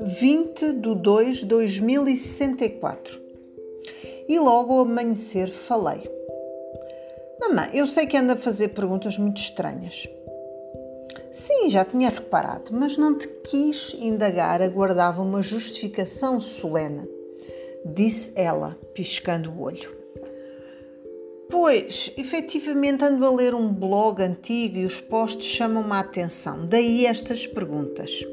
Vinte de 2 de 2064 E logo ao amanhecer falei. Mamãe, eu sei que anda a fazer perguntas muito estranhas. Sim, já tinha reparado, mas não te quis indagar, aguardava uma justificação solene, disse ela, piscando o olho. Pois, efetivamente ando a ler um blog antigo e os posts chamam-me a atenção, daí estas perguntas.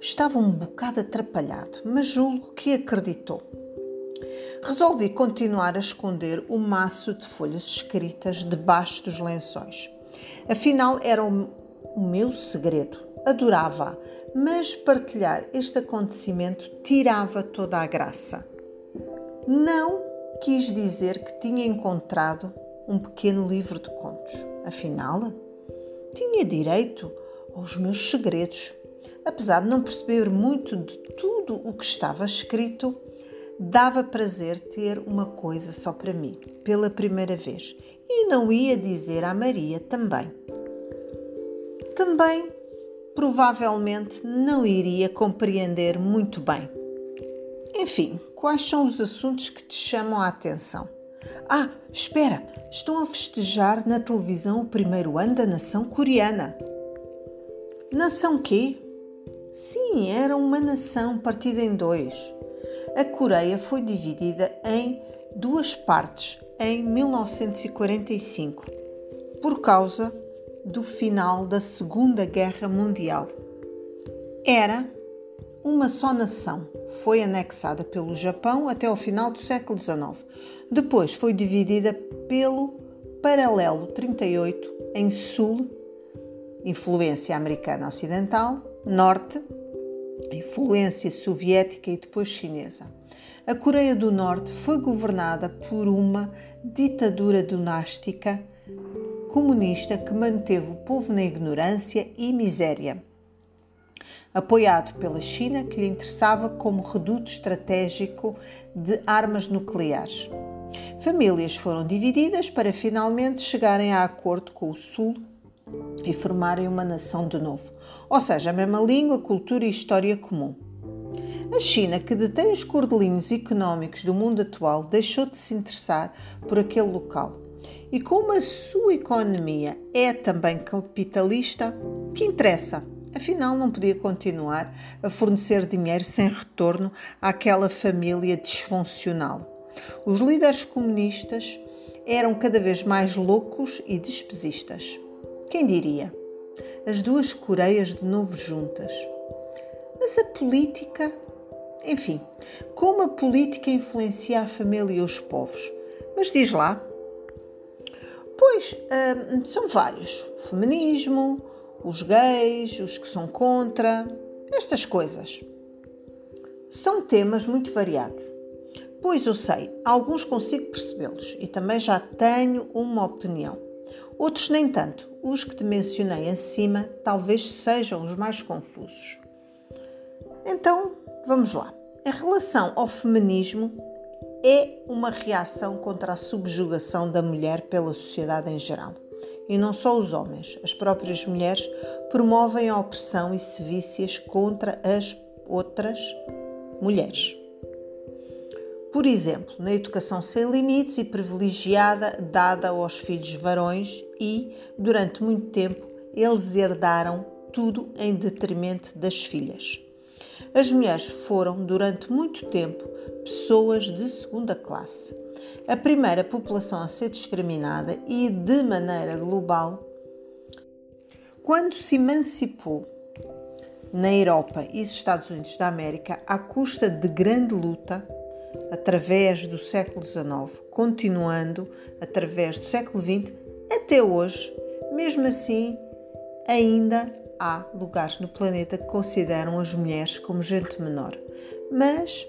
Estava um bocado atrapalhado, mas julgo que acreditou. Resolvi continuar a esconder o maço de folhas escritas debaixo dos lençóis. Afinal, era o, meu segredo. Adorava, mas partilhar este acontecimento tirava toda a graça. Não quis dizer que tinha encontrado um pequeno livro de contos. Afinal, tinha direito aos meus segredos. Apesar de não perceber muito de tudo o que estava escrito, dava prazer ter uma coisa só para mim, pela primeira vez, e não ia dizer à Maria também. Também, provavelmente, não iria compreender muito bem. Enfim, quais são os assuntos que te chamam a atenção? Ah, espera! Estão a festejar na televisão o primeiro ano da nação coreana. Nação quê? Sim, era uma nação partida em dois a Coreia foi dividida em duas partes em 1945 por causa do final da Segunda Guerra Mundial. Era uma só nação. Foi anexada pelo Japão até o final do século XIX. Depois foi dividida pelo Paralelo 38 em Sul, influência americana ocidental, Norte, influência soviética e depois chinesa. A Coreia do Norte foi governada por uma ditadura dinástica comunista que manteve o povo na ignorância e miséria. Apoiado pela China, que lhe interessava como reduto estratégico de armas nucleares. Famílias foram divididas para finalmente chegarem a acordo com o Sul e formarem uma nação de novo, ou seja, a mesma língua, cultura e história comum. A China, que detém os cordelinhos económicos do mundo atual, deixou de se interessar por aquele local. E como a sua economia é também capitalista, que interessa? Afinal, não podia continuar a fornecer dinheiro sem retorno àquela família disfuncional. Os líderes comunistas eram cada vez mais loucos e despesistas. Quem diria? As duas Coreias de novo juntas. Mas a política. Enfim, como a política influencia a família e os povos? Mas diz lá. Pois, hum, são vários: feminismo, os gays, os que são contra, estas coisas. São temas muito variados. Pois eu sei, alguns consigo percebê-los e também já tenho uma opinião. Outros nem tanto. Os que te mencionei acima talvez sejam os mais confusos. Então, vamos lá. Em relação ao feminismo, é uma reação contra a subjugação da mulher pela sociedade em geral. E não só os homens, as próprias mulheres promovem a opressão e sevícias contra as outras mulheres. Por exemplo, na educação sem limites e privilegiada dada aos filhos varões e, durante muito tempo, eles herdaram tudo em detrimento das filhas. As mulheres foram, durante muito tempo, pessoas de segunda classe. A primeira população a ser discriminada e, de maneira global, quando se emancipou na Europa e nos Estados Unidos da América, à custa de grande luta, através do século XIX, continuando através do século XX até hoje, mesmo assim, ainda há lugares no planeta que consideram as mulheres como gente menor. Mas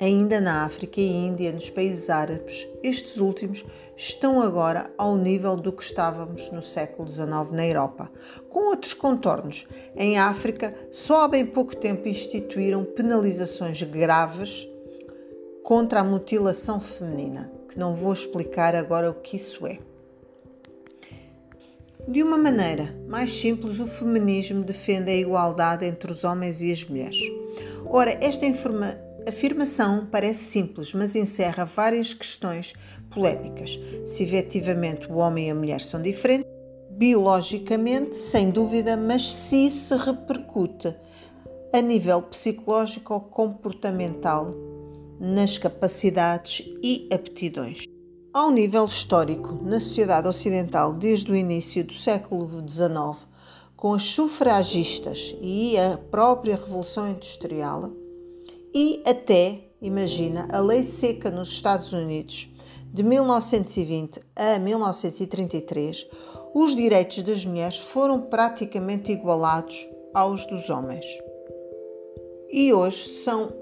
ainda na África e Índia, nos países árabes, estes últimos estão agora ao nível do que estávamos no século XIX na Europa, com outros contornos. Em África, só há bem pouco tempo instituíram penalizações graves contra a mutilação feminina, que não vou explicar agora o que isso é. De uma maneira mais simples, o feminismo defende a igualdade entre os homens e as mulheres. Ora, esta afirmação parece simples, mas encerra várias questões polémicas. Se efetivamente o homem e a mulher são diferentes, biologicamente, sem dúvida, mas se se repercute a nível psicológico ou comportamental nas capacidades e aptidões. Ao nível histórico, na sociedade ocidental, desde o início do século XIX, com as sufragistas e a própria Revolução Industrial, e até, imagina, a Lei Seca nos Estados Unidos, de 1920 a 1933, os direitos das mulheres foram praticamente igualados aos dos homens. E hoje são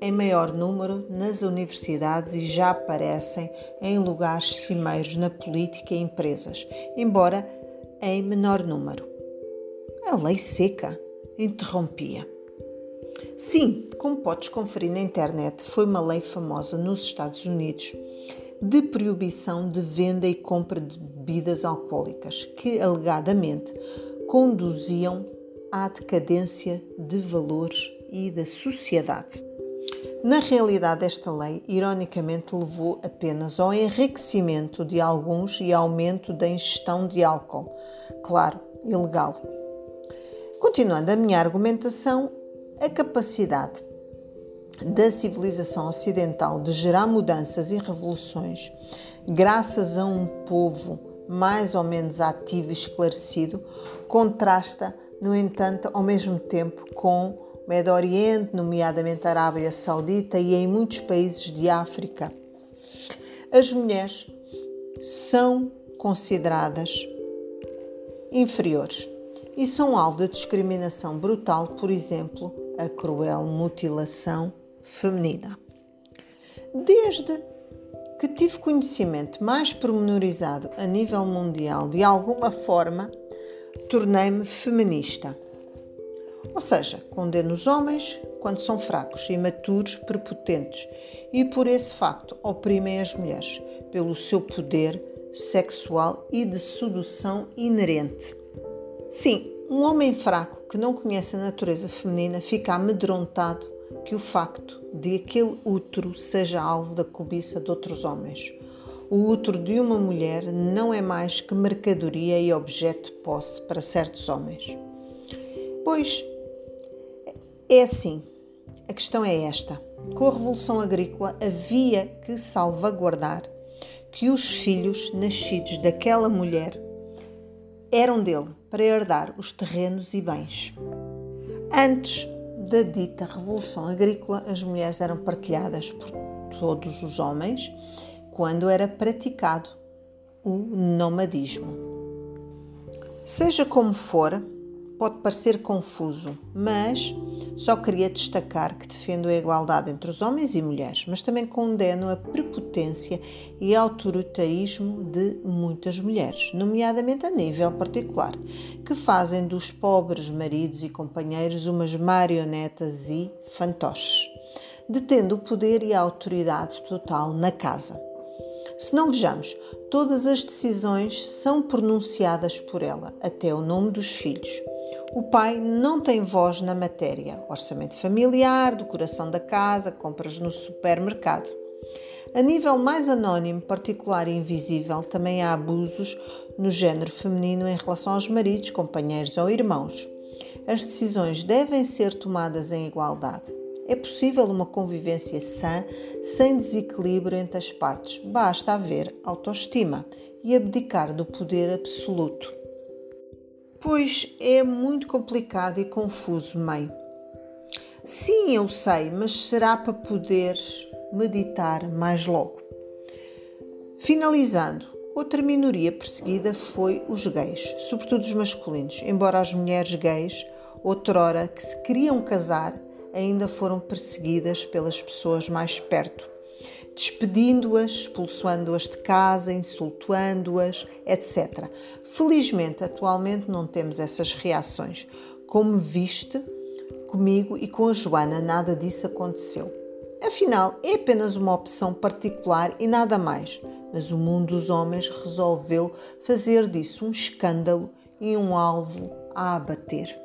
em maior número nas universidades e já aparecem em lugares cimeiros na política e empresas, embora em menor número. A lei seca interrompia. Sim, como podes conferir na internet, foi uma lei famosa nos Estados Unidos de proibição de venda e compra de bebidas alcoólicas que alegadamente conduziam à decadência de valores e da sociedade. Na realidade, esta lei, ironicamente, levou apenas ao enriquecimento de alguns e aumento da ingestão de álcool, claro, ilegal. Continuando a minha argumentação, a capacidade da civilização ocidental de gerar mudanças e revoluções, graças a um povo mais ou menos ativo e esclarecido, contrasta, no entanto, ao mesmo tempo com Médio Oriente, nomeadamente a Arábia Saudita e em muitos países de África. As mulheres são consideradas inferiores e são alvo de discriminação brutal, por exemplo, a cruel mutilação feminina. Desde que tive conhecimento mais pormenorizado a nível mundial, de alguma forma, tornei-me feminista. Ou seja, condena os homens quando são fracos, imaturos, prepotentes e por esse facto oprimem as mulheres pelo seu poder sexual e de sedução inerente. Sim, um homem fraco que não conhece a natureza feminina fica amedrontado que o facto de aquele útero seja alvo da cobiça de outros homens. O útero de uma mulher não é mais que mercadoria e objeto de posse para certos homens. Pois é assim. A questão é esta: com a Revolução Agrícola havia que salvaguardar que os filhos nascidos daquela mulher eram dele para herdar os terrenos e bens. Antes da dita Revolução Agrícola, as mulheres eram partilhadas por todos os homens quando era praticado o nomadismo. Seja como for, pode parecer confuso, mas só queria destacar que defendo a igualdade entre os homens e mulheres, mas também condeno a prepotência e autoritarismo de muitas mulheres, nomeadamente a nível particular, que fazem dos pobres maridos e companheiros umas marionetas e fantoches, detendo o poder e a autoridade total na casa. Se não vejamos, todas as decisões são pronunciadas por ela, até o nome dos filhos. O pai não tem voz na matéria, orçamento familiar, decoração da casa, compras no supermercado. A nível mais anónimo, particular e invisível, também há abusos no género feminino em relação aos maridos, companheiros ou irmãos. As decisões devem ser tomadas em igualdade. É possível uma convivência sã sem desequilíbrio entre as partes. Basta haver autoestima e abdicar do poder absoluto. Pois é muito complicado e confuso, mãe. Sim, eu sei, mas será para poderes meditar mais logo. Finalizando, outra minoria perseguida foi os gays, sobretudo os masculinos, embora as mulheres gays, outrora que se queriam casar, ainda foram perseguidas pelas pessoas mais perto despedindo-as, expulsando-as de casa, insultando-as, etc. Felizmente, atualmente não temos essas reações. Como viste, comigo e com a Joana nada disso aconteceu. Afinal, é apenas uma opção particular e nada mais. Mas o mundo dos homens resolveu fazer disso um escândalo e um alvo a abater.